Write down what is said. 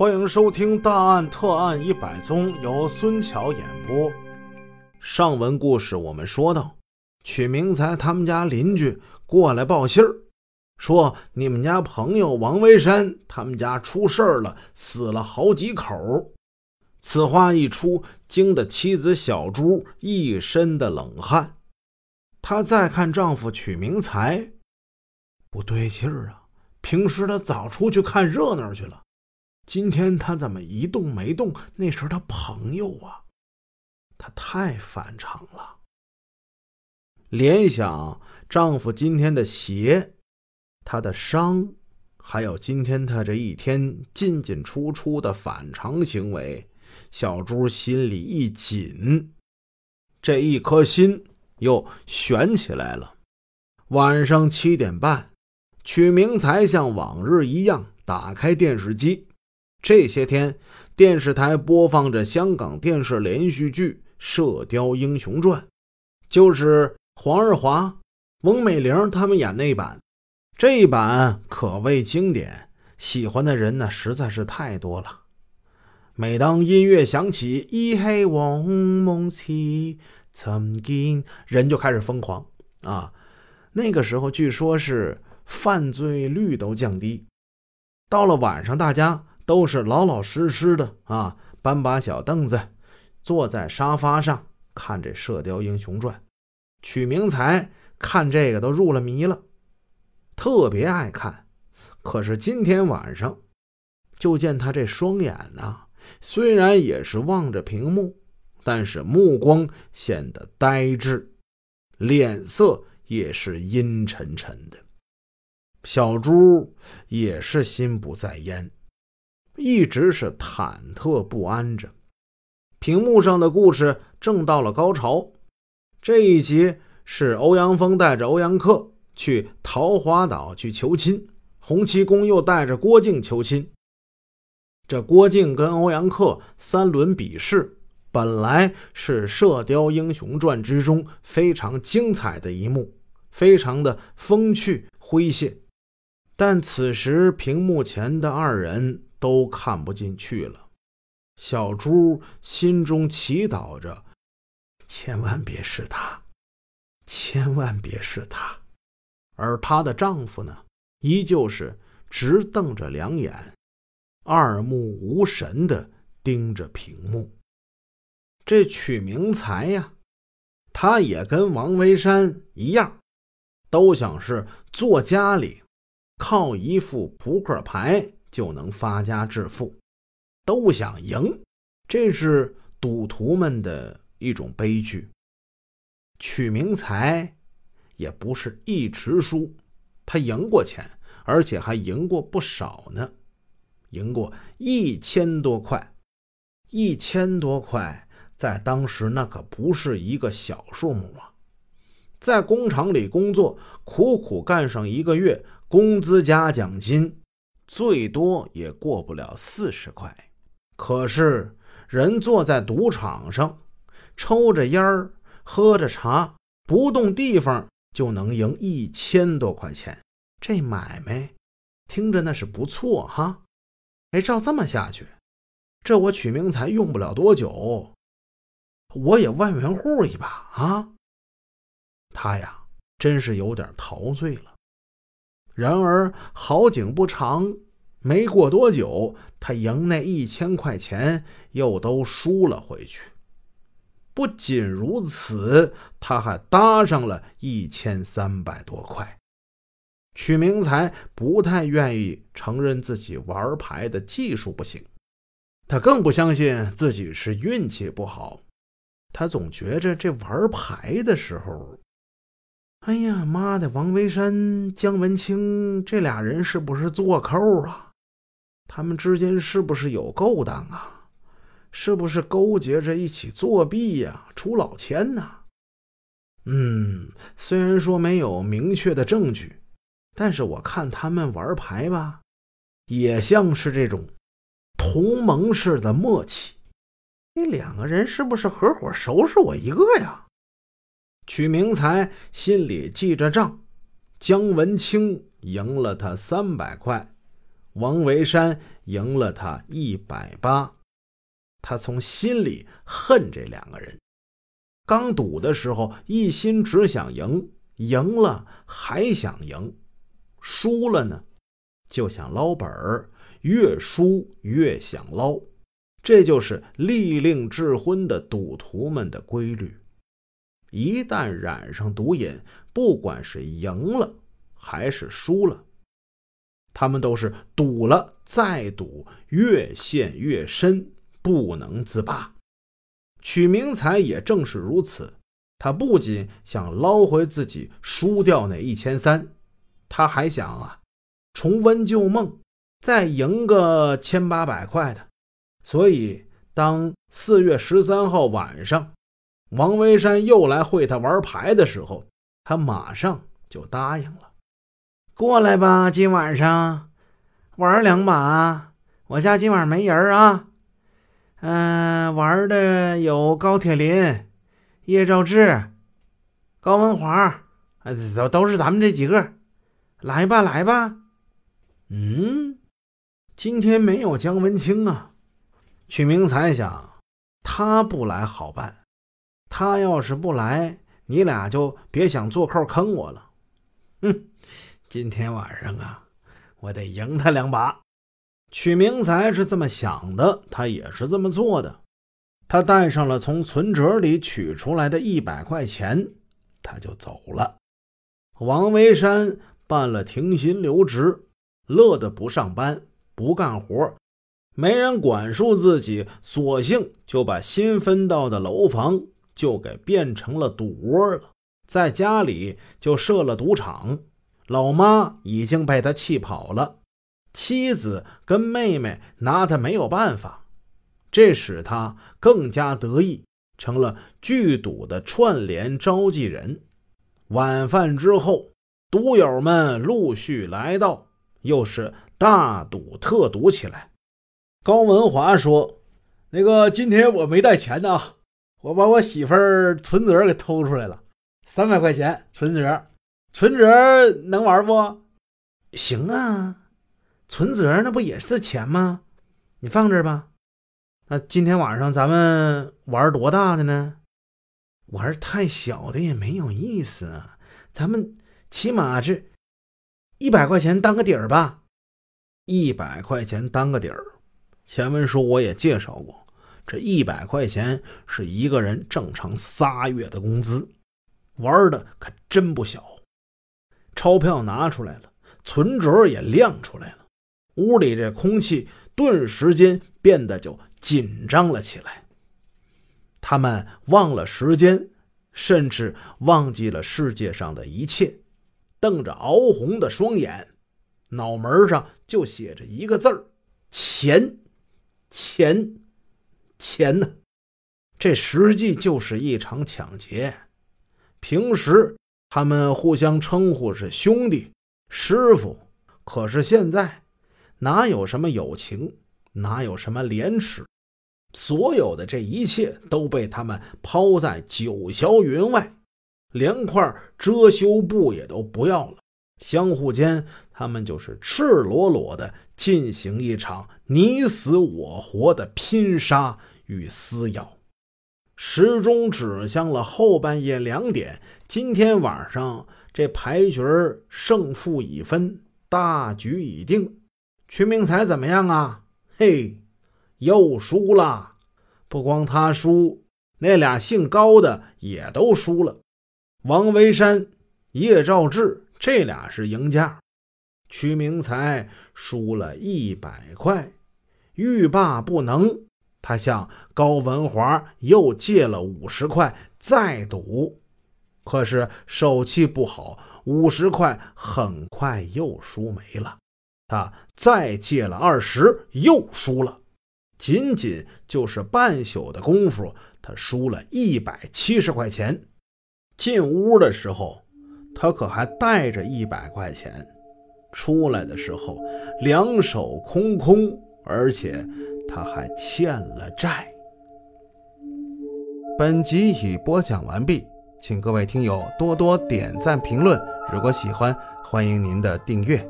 欢迎收听《大案特案一百宗》，由孙桥演播。上文故事我们说到，曲明才他们家邻居过来报信儿，说你们家朋友王维山他们家出事儿了，死了好几口。此话一出，惊得妻子小朱一身的冷汗。她再看丈夫曲明才，不对劲儿啊！平时他早出去看热闹去了，今天他怎么一动没动？那是他朋友啊，他太反常了。联想丈夫今天的鞋，他的伤，还有今天他这一天进进出出的反常行为，小朱心里一紧，这一颗心又悬起来了。晚上七点半。曲明才像往日一样打开电视机。这些天，电视台播放着香港电视连续剧《射雕英雄传》，就是黄日华、翁美玲他们演那版。这一版可谓经典，喜欢的人呢实在是太多了。每当音乐响起，“一黑王梦起，曾经”，人就开始疯狂啊！那个时候，据说是。犯罪率都降低，到了晚上，大家都是老老实实的啊，搬把小凳子，坐在沙发上看这《射雕英雄传》。曲明才看这个都入了迷了，特别爱看。可是今天晚上，就见他这双眼呐，虽然也是望着屏幕，但是目光显得呆滞，脸色也是阴沉沉的。小朱也是心不在焉，一直是忐忑不安着。屏幕上的故事正到了高潮，这一集是欧阳锋带着欧阳克去桃花岛去求亲，洪七公又带着郭靖求亲。这郭靖跟欧阳克三轮比试，本来是《射雕英雄传》之中非常精彩的一幕，非常的风趣诙谐。但此时屏幕前的二人都看不进去了，小朱心中祈祷着：“千万别是他，千万别是他。”而她的丈夫呢，依旧是直瞪着两眼，二目无神的盯着屏幕。这曲明才呀，他也跟王维山一样，都想是坐家里。靠一副扑克牌就能发家致富，都想赢，这是赌徒们的一种悲剧。曲明才也不是一直输，他赢过钱，而且还赢过不少呢，赢过一千多块，一千多块在当时那可不是一个小数目啊！在工厂里工作，苦苦干上一个月。工资加奖金，最多也过不了四十块。可是人坐在赌场上，抽着烟儿，喝着茶，不动地方就能赢一千多块钱。这买卖听着那是不错哈。哎，照这么下去，这我取名才用不了多久，我也万元户一把啊。他呀，真是有点陶醉了。然而好景不长，没过多久，他赢那一千块钱又都输了回去。不仅如此，他还搭上了一千三百多块。曲明才不太愿意承认自己玩牌的技术不行，他更不相信自己是运气不好。他总觉着这玩牌的时候。哎呀妈的！王维山、姜文清这俩人是不是做扣啊？他们之间是不是有勾当啊？是不是勾结着一起作弊呀？出老千呐？嗯，虽然说没有明确的证据，但是我看他们玩牌吧，也像是这种同盟式的默契。这两个人是不是合伙收拾我一个呀？曲明才心里记着账，姜文清赢了他三百块，王维山赢了他一百八，他从心里恨这两个人。刚赌的时候，一心只想赢，赢了还想赢，输了呢，就想捞本儿，越输越想捞，这就是利令智昏的赌徒们的规律。一旦染上毒瘾，不管是赢了还是输了，他们都是赌了再赌，越陷越深，不能自拔。曲明才也正是如此，他不仅想捞回自己输掉那一千三，他还想啊，重温旧梦，再赢个千八百块的。所以，当四月十三号晚上，王维山又来会他玩牌的时候，他马上就答应了。过来吧，今晚上玩两把，我家今晚没人啊。嗯，玩的有高铁林、叶兆志、高文华，都都是咱们这几个。来吧，来吧。嗯，今天没有姜文清啊。曲明才想，他不来好办，他要是不来，你俩就别想做扣坑我了。哼，今天晚上啊，我得赢他两把。曲明才是这么想的，他也是这么做的。他带上了从存折里取出来的一百块钱，他就走了。王维山办了停薪留职，乐得不上班不干活，没人管束自己，索性就把新分到的楼房就给变成了赌窝了，在家里就设了赌场。老妈已经被他气跑了。妻子跟妹妹拿他没有办法，这使他更加得意，成了聚赌的串联召集人。晚饭之后，赌友们陆续来到，又是大赌特赌起来。高文华说：“那个今天我没带钱呢，我把我媳妇儿存折给偷出来了，三百块钱存折，存折能玩不？行啊。”存折那不也是钱吗？你放这儿吧。那今天晚上咱们玩多大的呢？玩太小的也没有意思啊。咱们起码是一百块钱当个底儿吧。一百块钱当个底儿。前文书我也介绍过，这一百块钱是一个人正常仨月的工资。玩的可真不小。钞票拿出来了，存折也亮出来了。屋里这空气顿时间变得就紧张了起来。他们忘了时间，甚至忘记了世界上的一切，瞪着熬红的双眼，脑门上就写着一个字儿：钱，钱，钱呢？这实际就是一场抢劫。平时他们互相称呼是兄弟、师傅，可是现在。哪有什么友情，哪有什么廉耻，所有的这一切都被他们抛在九霄云外，连块遮羞布也都不要了。相互间，他们就是赤裸裸的进行一场你死我活的拼杀与撕咬。时钟指向了后半夜两点，今天晚上这牌局胜负已分，大局已定。屈明才怎么样啊？嘿，又输了。不光他输，那俩姓高的也都输了。王维山、叶兆志这俩是赢家。屈明才输了一百块，欲罢不能，他向高文华又借了五十块再赌，可是手气不好，五十块很快又输没了。他再借了二十，又输了。仅仅就是半宿的功夫，他输了一百七十块钱。进屋的时候，他可还带着一百块钱。出来的时候，两手空空，而且他还欠了债。本集已播讲完毕，请各位听友多多点赞评论。如果喜欢，欢迎您的订阅。